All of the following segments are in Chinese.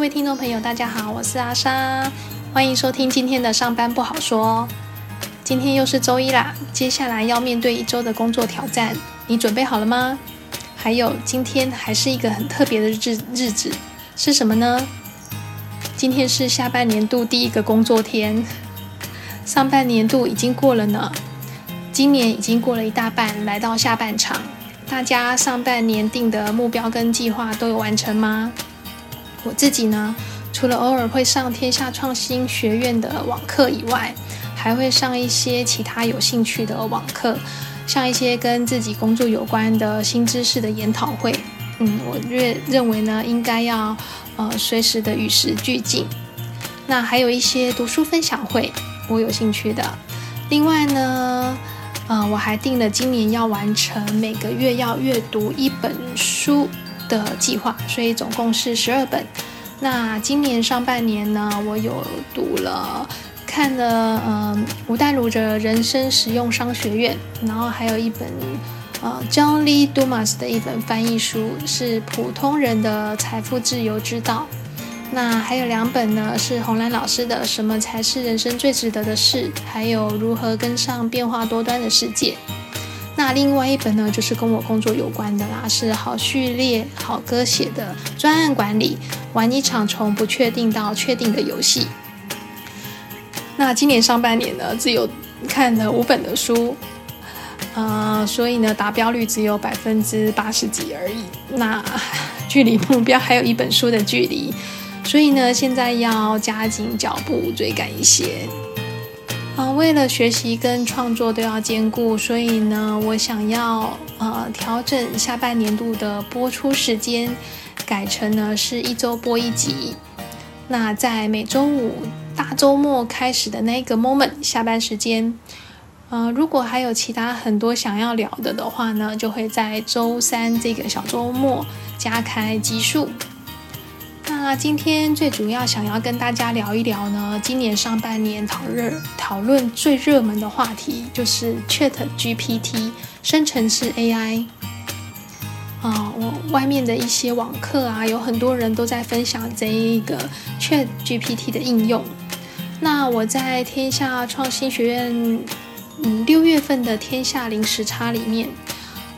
各位听众朋友，大家好，我是阿莎，欢迎收听今天的上班不好说。今天又是周一啦，接下来要面对一周的工作挑战，你准备好了吗？还有，今天还是一个很特别的日日子，是什么呢？今天是下半年度第一个工作天，上半年度已经过了呢，今年已经过了一大半，来到下半场。大家上半年定的目标跟计划都有完成吗？我自己呢，除了偶尔会上天下创新学院的网课以外，还会上一些其他有兴趣的网课，像一些跟自己工作有关的新知识的研讨会。嗯，我认认为呢，应该要呃随时的与时俱进。那还有一些读书分享会，我有兴趣的。另外呢。嗯，我还定了今年要完成每个月要阅读一本书的计划，所以总共是十二本。那今年上半年呢，我有读了看了嗯吴淡如的人生实用商学院，然后还有一本呃 John Lee Dumas 的一本翻译书，是普通人的财富自由之道。那还有两本呢，是红兰老师的《什么才是人生最值得的事》，还有如何跟上变化多端的世界。那另外一本呢，就是跟我工作有关的啦，是好序列好歌写的专案管理，玩一场从不确定到确定的游戏。那今年上半年呢，只有看了五本的书，呃，所以呢，达标率只有百分之八十几而已。那 距离目标还有一本书的距离。所以呢，现在要加紧脚步，追赶一些。啊，为了学习跟创作都要兼顾，所以呢，我想要呃调整下半年度的播出时间，改成呢是一周播一集。那在每周五大周末开始的那个 moment 下班时间，呃，如果还有其他很多想要聊的的话呢，就会在周三这个小周末加开集数。那今天最主要想要跟大家聊一聊呢，今年上半年讨热讨论最热门的话题就是 Chat GPT 生成式 AI。啊，我外面的一些网课啊，有很多人都在分享这一个 Chat GPT 的应用。那我在天下创新学院，嗯，六月份的天下零时差里面。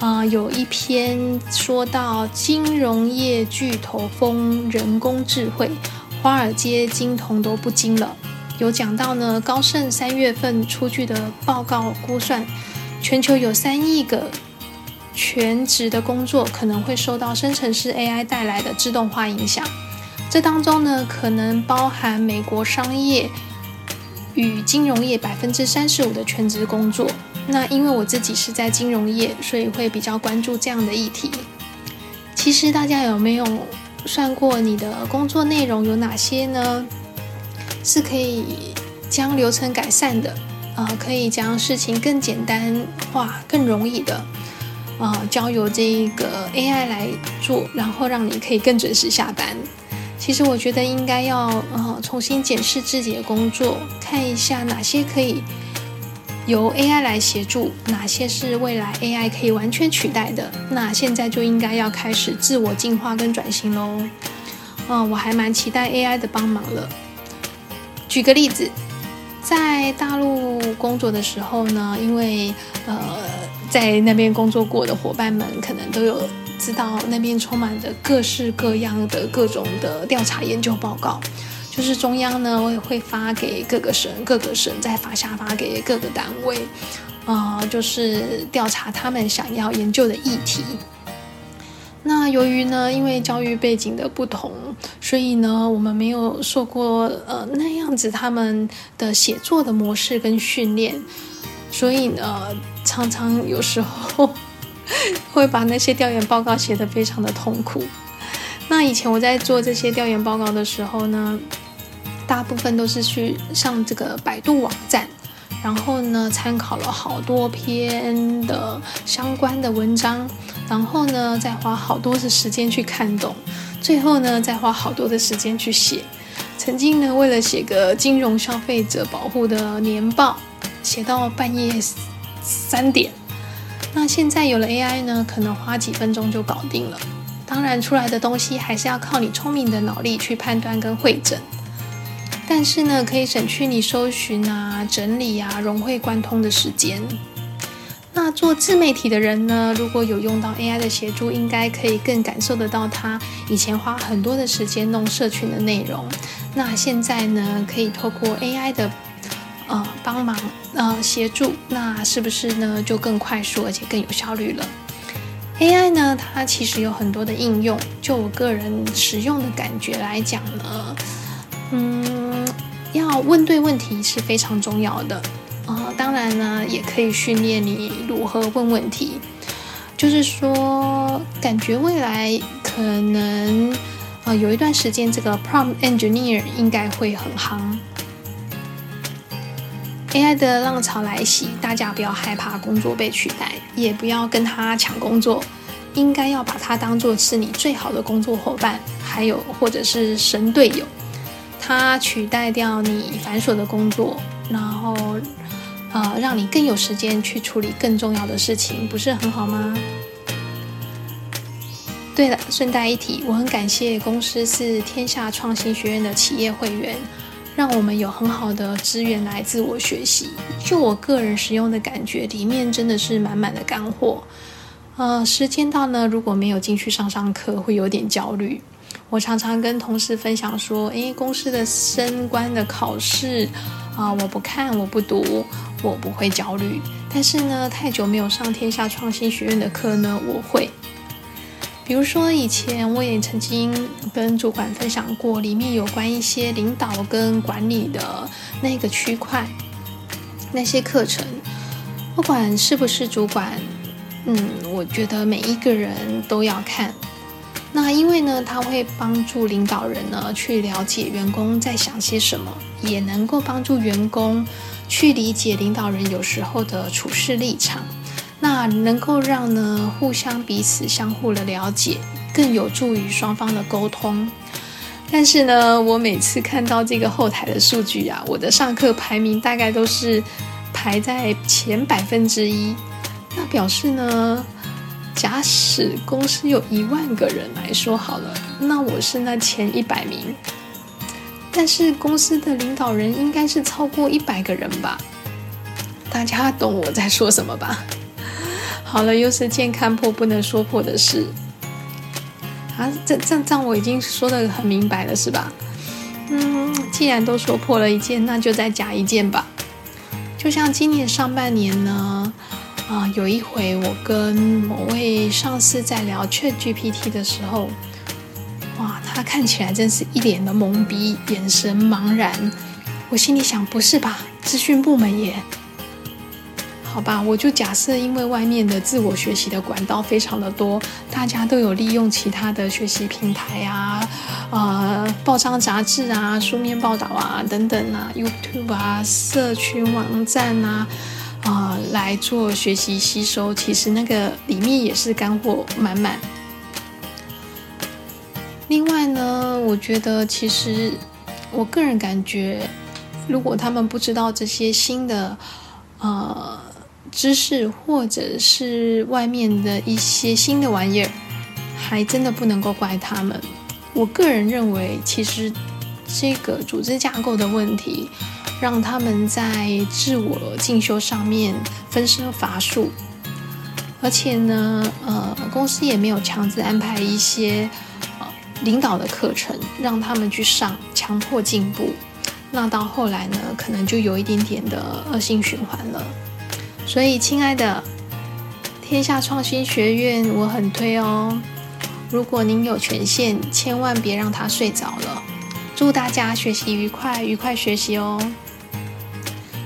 啊，有一篇说到金融业巨头封人工智慧，华尔街金童都不惊了。有讲到呢，高盛三月份出具的报告估算，全球有三亿个全职的工作可能会受到生成式 AI 带来的自动化影响。这当中呢，可能包含美国商业与金融业百分之三十五的全职工作。那因为我自己是在金融业，所以会比较关注这样的议题。其实大家有没有算过你的工作内容有哪些呢？是可以将流程改善的，呃，可以将事情更简单化、更容易的，呃，交由这个 AI 来做，然后让你可以更准时下班。其实我觉得应该要呃重新检视自己的工作，看一下哪些可以。由 AI 来协助，哪些是未来 AI 可以完全取代的？那现在就应该要开始自我进化跟转型喽。嗯，我还蛮期待 AI 的帮忙了。举个例子，在大陆工作的时候呢，因为呃，在那边工作过的伙伴们可能都有知道，那边充满着各式各样的各种的调查研究报告。就是中央呢，我也会发给各个省，各个省再发下发给各个单位，啊，就是调查他们想要研究的议题。那由于呢，因为教育背景的不同，所以呢，我们没有受过呃那样子他们的写作的模式跟训练，所以呢，常常有时候 会把那些调研报告写得非常的痛苦。那以前我在做这些调研报告的时候呢。大部分都是去上这个百度网站，然后呢参考了好多篇的相关的文章，然后呢再花好多的时间去看懂，最后呢再花好多的时间去写。曾经呢为了写个金融消费者保护的年报，写到半夜三点。那现在有了 AI 呢，可能花几分钟就搞定了。当然出来的东西还是要靠你聪明的脑力去判断跟会诊。但是呢，可以省去你搜寻啊、整理啊、融会贯通的时间。那做自媒体的人呢，如果有用到 AI 的协助，应该可以更感受得到他以前花很多的时间弄社群的内容。那现在呢，可以透过 AI 的呃帮忙呃协助，那是不是呢就更快速而且更有效率了？AI 呢，它其实有很多的应用。就我个人使用的感觉来讲呢，嗯。问对问题是非常重要的，啊，当然呢，也可以训练你如何问问题。就是说，感觉未来可能，呃，有一段时间，这个 prompt engineer 应该会很夯。AI 的浪潮来袭，大家不要害怕工作被取代，也不要跟他抢工作，应该要把它当做是你最好的工作伙伴，还有或者是神队友。它取代掉你繁琐的工作，然后，呃，让你更有时间去处理更重要的事情，不是很好吗？对了，顺带一提，我很感谢公司是天下创新学院的企业会员，让我们有很好的资源来自我学习。就我个人使用的感觉，里面真的是满满的干货。呃，时间到呢，如果没有进去上上课，会有点焦虑。我常常跟同事分享说：“诶，公司的升官的考试啊，我不看，我不读，我不会焦虑。但是呢，太久没有上天下创新学院的课呢，我会。比如说，以前我也曾经跟主管分享过，里面有关一些领导跟管理的那个区块，那些课程，不管是不是主管，嗯，我觉得每一个人都要看。”那因为呢，它会帮助领导人呢去了解员工在想些什么，也能够帮助员工去理解领导人有时候的处事立场。那能够让呢互相彼此相互的了解，更有助于双方的沟通。但是呢，我每次看到这个后台的数据啊，我的上课排名大概都是排在前百分之一，那表示呢。假使公司有一万个人来说好了，那我是那前一百名。但是公司的领导人应该是超过一百个人吧？大家懂我在说什么吧？好了，又是件看破不能说破的事啊！这这这我已经说的很明白了，是吧？嗯，既然都说破了一件，那就再加一件吧。就像今年上半年呢。啊，有一回我跟某位上司在聊 Chat GPT 的时候，哇，他看起来真是一脸的懵逼，眼神茫然。我心里想，不是吧？资讯部门耶？好吧，我就假设，因为外面的自我学习的管道非常的多，大家都有利用其他的学习平台啊，呃，报章杂志啊，书面报道啊，等等啊，YouTube 啊，社群网站啊。啊，来做学习吸收，其实那个里面也是干货满满。另外呢，我觉得其实我个人感觉，如果他们不知道这些新的呃知识，或者是外面的一些新的玩意儿，还真的不能够怪他们。我个人认为，其实这个组织架构的问题。让他们在自我进修上面分身乏术，而且呢，呃，公司也没有强制安排一些呃领导的课程让他们去上，强迫进步。那到后来呢，可能就有一点点的恶性循环了。所以，亲爱的天下创新学院，我很推哦。如果您有权限，千万别让他睡着了。祝大家学习愉快，愉快学习哦。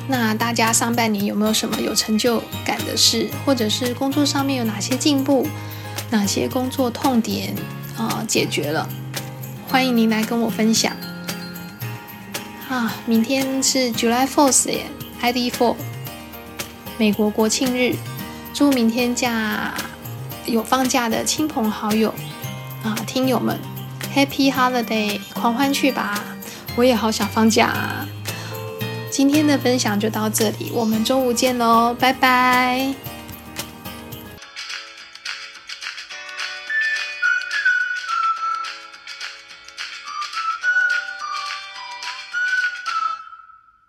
那大家上半年有没有什么有成就感的事，或者是工作上面有哪些进步，哪些工作痛点啊解决了？欢迎您来跟我分享。啊，明天是 July Fourth 耶，ID Four，美国国庆日，祝明天假有放假的亲朋好友啊，听友们 Happy Holiday，狂欢去吧！我也好想放假。今天的分享就到这里，我们中午见喽，拜拜。